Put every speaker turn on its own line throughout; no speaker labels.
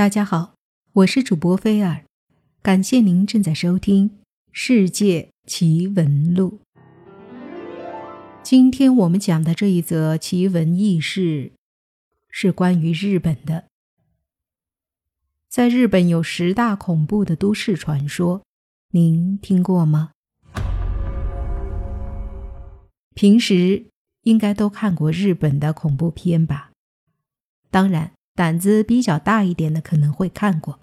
大家好，我是主播菲尔，感谢您正在收听《世界奇闻录》。今天我们讲的这一则奇闻异事，是关于日本的。在日本有十大恐怖的都市传说，您听过吗？平时应该都看过日本的恐怖片吧？当然。胆子比较大一点的可能会看过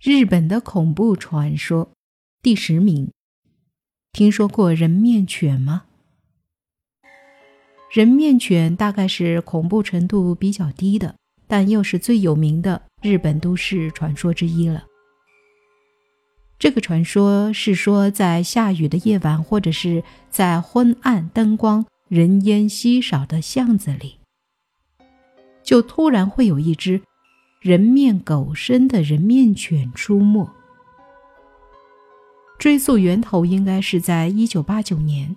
日本的恐怖传说第十名，听说过人面犬吗？人面犬大概是恐怖程度比较低的，但又是最有名的日本都市传说之一了。这个传说是说，在下雨的夜晚，或者是在昏暗、灯光、人烟稀少的巷子里。就突然会有一只人面狗身的人面犬出没。追溯源头，应该是在一九八九年，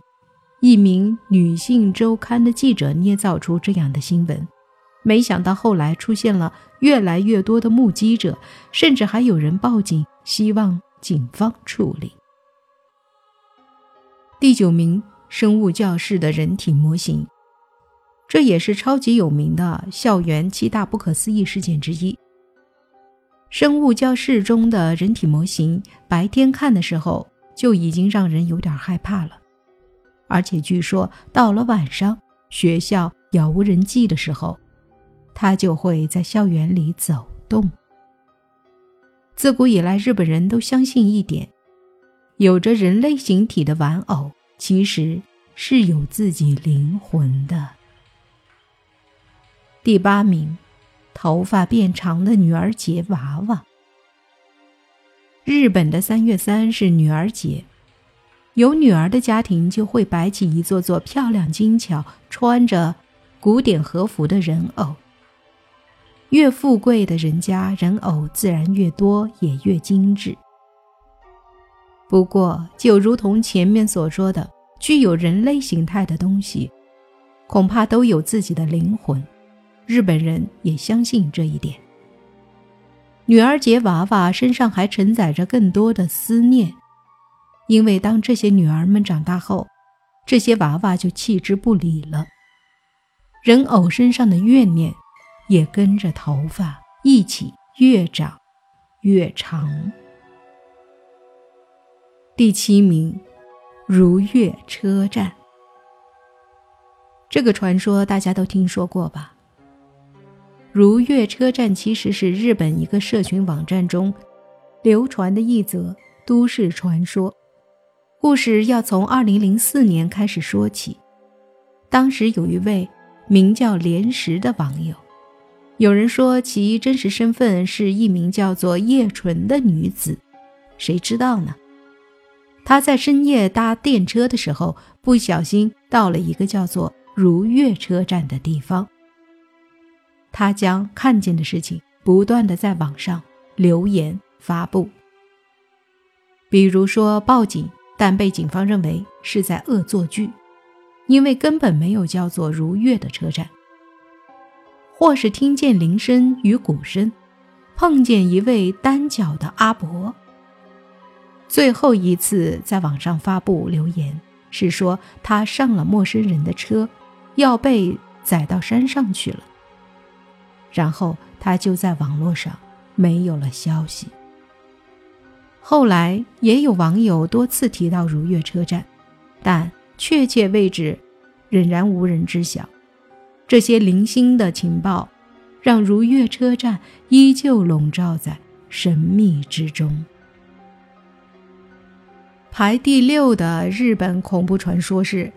一名女性周刊的记者捏造出这样的新闻。没想到后来出现了越来越多的目击者，甚至还有人报警，希望警方处理。第九名，生物教室的人体模型。这也是超级有名的校园七大不可思议事件之一。生物教室中的人体模型，白天看的时候就已经让人有点害怕了，而且据说到了晚上，学校杳无人迹的时候，它就会在校园里走动。自古以来，日本人都相信一点：有着人类形体的玩偶，其实是有自己灵魂的。第八名，头发变长的女儿节娃娃。日本的三月三是女儿节，有女儿的家庭就会摆起一座座漂亮精巧、穿着古典和服的人偶。越富贵的人家，人偶自然越多，也越精致。不过，就如同前面所说的，具有人类形态的东西，恐怕都有自己的灵魂。日本人也相信这一点。女儿节娃娃身上还承载着更多的思念，因为当这些女儿们长大后，这些娃娃就弃之不理了。人偶身上的怨念也跟着头发一起越长越长。第七名，如月车站。这个传说大家都听说过吧？如月车站其实是日本一个社群网站中流传的一则都市传说。故事要从2004年开始说起。当时有一位名叫莲石的网友，有人说其真实身份是一名叫做叶纯的女子，谁知道呢？她在深夜搭电车的时候，不小心到了一个叫做如月车站的地方。他将看见的事情不断的在网上留言发布，比如说报警，但被警方认为是在恶作剧，因为根本没有叫做如月的车站；或是听见铃声与鼓声，碰见一位单脚的阿伯。最后一次在网上发布留言是说他上了陌生人的车，要被载到山上去了。然后他就在网络上没有了消息。后来也有网友多次提到如月车站，但确切位置仍然无人知晓。这些零星的情报，让如月车站依旧笼罩在神秘之中。排第六的日本恐怖传说是，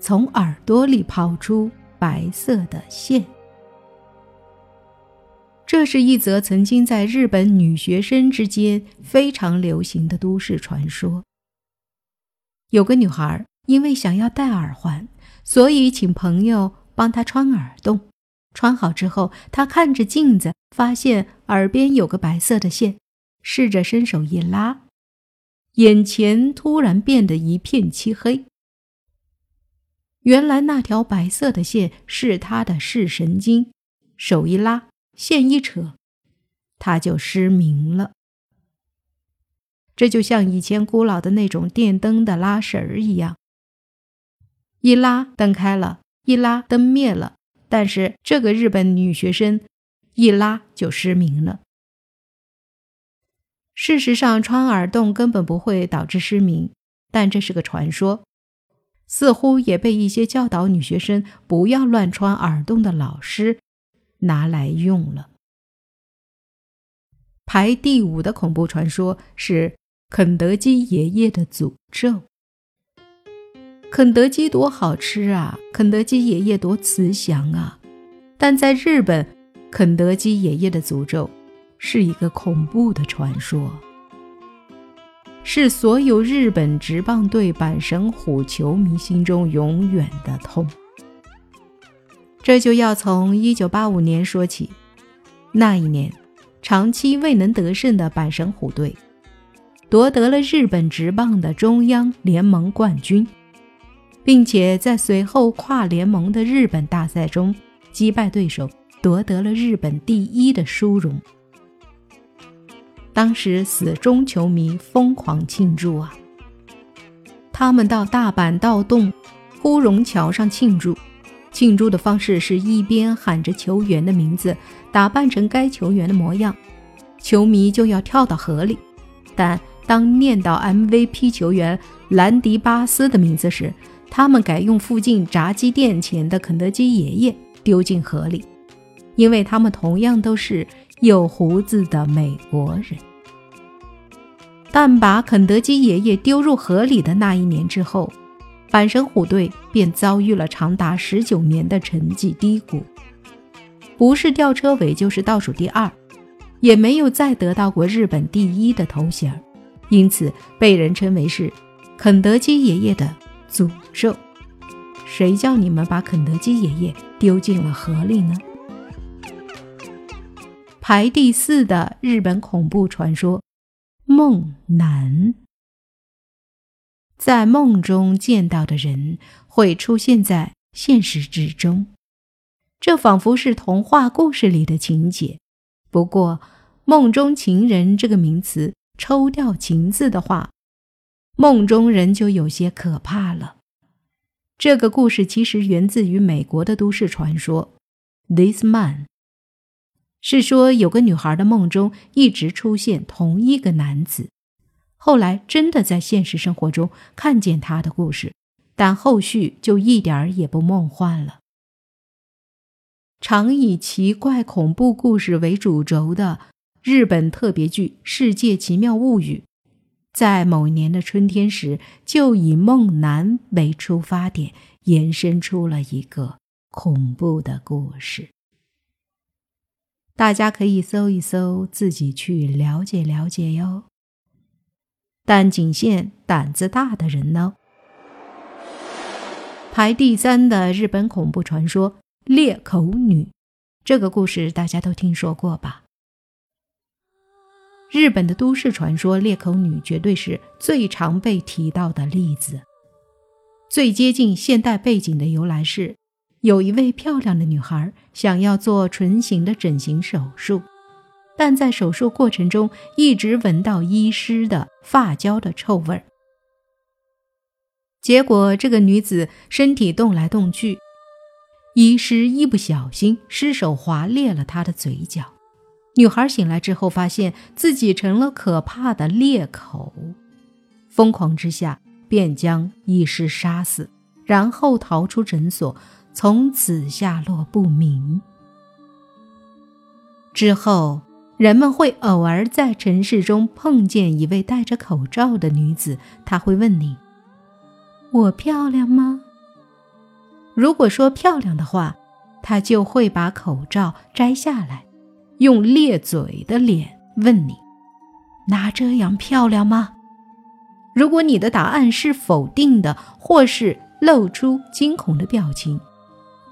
从耳朵里跑出白色的线。这是一则曾经在日本女学生之间非常流行的都市传说。有个女孩因为想要戴耳环，所以请朋友帮她穿耳洞。穿好之后，她看着镜子，发现耳边有个白色的线，试着伸手一拉，眼前突然变得一片漆黑。原来那条白色的线是她的视神经，手一拉。线一扯，他就失明了。这就像以前古老的那种电灯的拉绳儿一样，一拉灯开了，一拉灯灭了。但是这个日本女学生一拉就失明了。事实上，穿耳洞根本不会导致失明，但这是个传说，似乎也被一些教导女学生不要乱穿耳洞的老师拿来用了。排第五的恐怖传说是肯德基爷爷的诅咒。肯德基多好吃啊！肯德基爷爷多慈祥啊！但在日本，肯德基爷爷的诅咒是一个恐怖的传说，是所有日本职棒队阪神虎球迷心中永远的痛。这就要从1985年说起，那一年。长期未能得胜的阪神虎队，夺得了日本职棒的中央联盟冠军，并且在随后跨联盟的日本大赛中击败对手，夺得了日本第一的殊荣。当时死忠球迷疯狂庆祝啊！他们到大阪道洞、呼荣桥上庆祝。庆祝的方式是一边喊着球员的名字，打扮成该球员的模样，球迷就要跳到河里。但当念到 MVP 球员兰迪巴斯的名字时，他们改用附近炸鸡店前的肯德基爷爷丢进河里，因为他们同样都是有胡子的美国人。但把肯德基爷爷丢入河里的那一年之后。阪神虎队便遭遇了长达十九年的成绩低谷，不是吊车尾就是倒数第二，也没有再得到过日本第一的头衔，因此被人称为是肯德基爷爷的诅咒。谁叫你们把肯德基爷爷丢进了河里呢？排第四的日本恐怖传说——梦男。在梦中见到的人会出现在现实之中，这仿佛是童话故事里的情节。不过，“梦中情人”这个名词抽掉“情”字的话，梦中人就有些可怕了。这个故事其实源自于美国的都市传说。This man 是说有个女孩的梦中一直出现同一个男子。后来真的在现实生活中看见他的故事，但后续就一点儿也不梦幻了。常以奇怪恐怖故事为主轴的日本特别剧《世界奇妙物语》，在某年的春天时，就以梦男为出发点，延伸出了一个恐怖的故事。大家可以搜一搜，自己去了解了解哟。但仅限胆子大的人呢。排第三的日本恐怖传说——裂口女，这个故事大家都听说过吧？日本的都市传说，裂口女绝对是最常被提到的例子。最接近现代背景的由来是，有一位漂亮的女孩想要做唇形的整形手术。但在手术过程中，一直闻到医师的发胶的臭味儿。结果，这个女子身体动来动去，医师一不小心失手划裂了她的嘴角。女孩醒来之后，发现自己成了可怕的裂口，疯狂之下便将医师杀死，然后逃出诊所，从此下落不明。之后。人们会偶尔在城市中碰见一位戴着口罩的女子，她会问你：“我漂亮吗？”如果说漂亮的话，她就会把口罩摘下来，用咧嘴的脸问你：“那这样漂亮吗？”如果你的答案是否定的，或是露出惊恐的表情，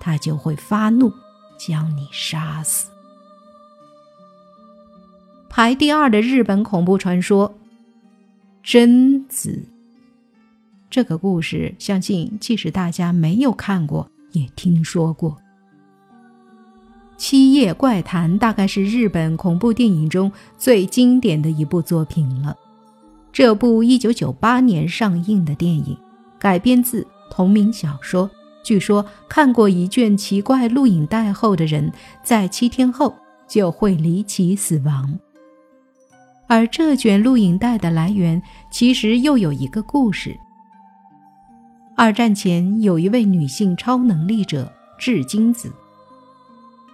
她就会发怒，将你杀死。排第二的日本恐怖传说——贞子。这个故事，相信即使大家没有看过，也听说过。七夜怪谈》大概是日本恐怖电影中最经典的一部作品了。这部1998年上映的电影改编自同名小说，据说看过一卷奇怪录影带后的人，在七天后就会离奇死亡。而这卷录影带的来源，其实又有一个故事。二战前，有一位女性超能力者智金子。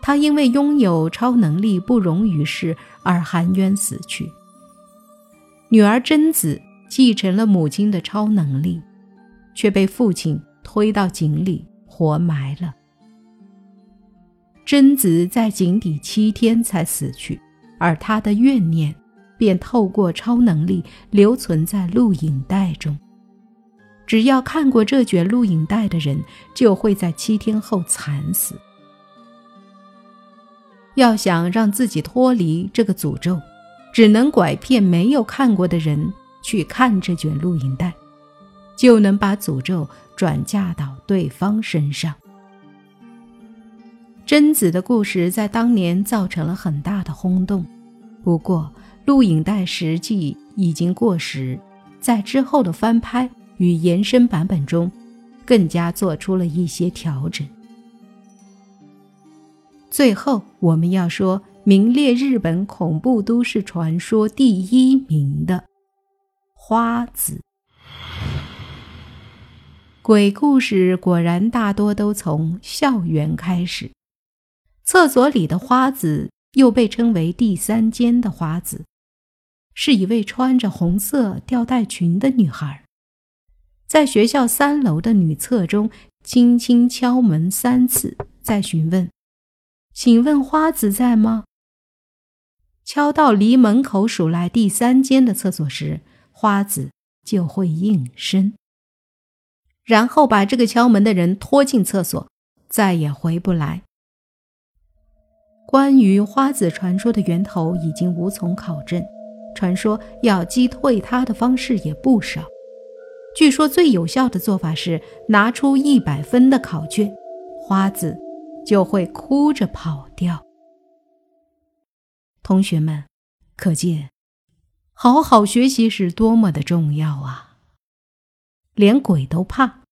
她因为拥有超能力不容于世而含冤死去。女儿贞子继承了母亲的超能力，却被父亲推到井里活埋了。贞子在井底七天才死去，而她的怨念便透过超能力留存在录影带中。只要看过这卷录影带的人，就会在七天后惨死。要想让自己脱离这个诅咒，只能拐骗没有看过的人去看这卷录影带，就能把诅咒转嫁到对方身上。贞子的故事在当年造成了很大的轰动，不过录影带实际已经过时，在之后的翻拍与延伸版本中，更加做出了一些调整。最后，我们要说名列日本恐怖都市传说第一名的花子。鬼故事果然大多都从校园开始。厕所里的花子，又被称为第三间的花子，是一位穿着红色吊带裙的女孩，在学校三楼的女厕中轻轻敲门三次，再询问。请问花子在吗？敲到离门口数来第三间的厕所时，花子就会应声，然后把这个敲门的人拖进厕所，再也回不来。关于花子传说的源头已经无从考证，传说要击退它的方式也不少。据说最有效的做法是拿出一百分的考卷，花子。就会哭着跑掉。同学们，可见好好学习是多么的重要啊！连鬼都怕。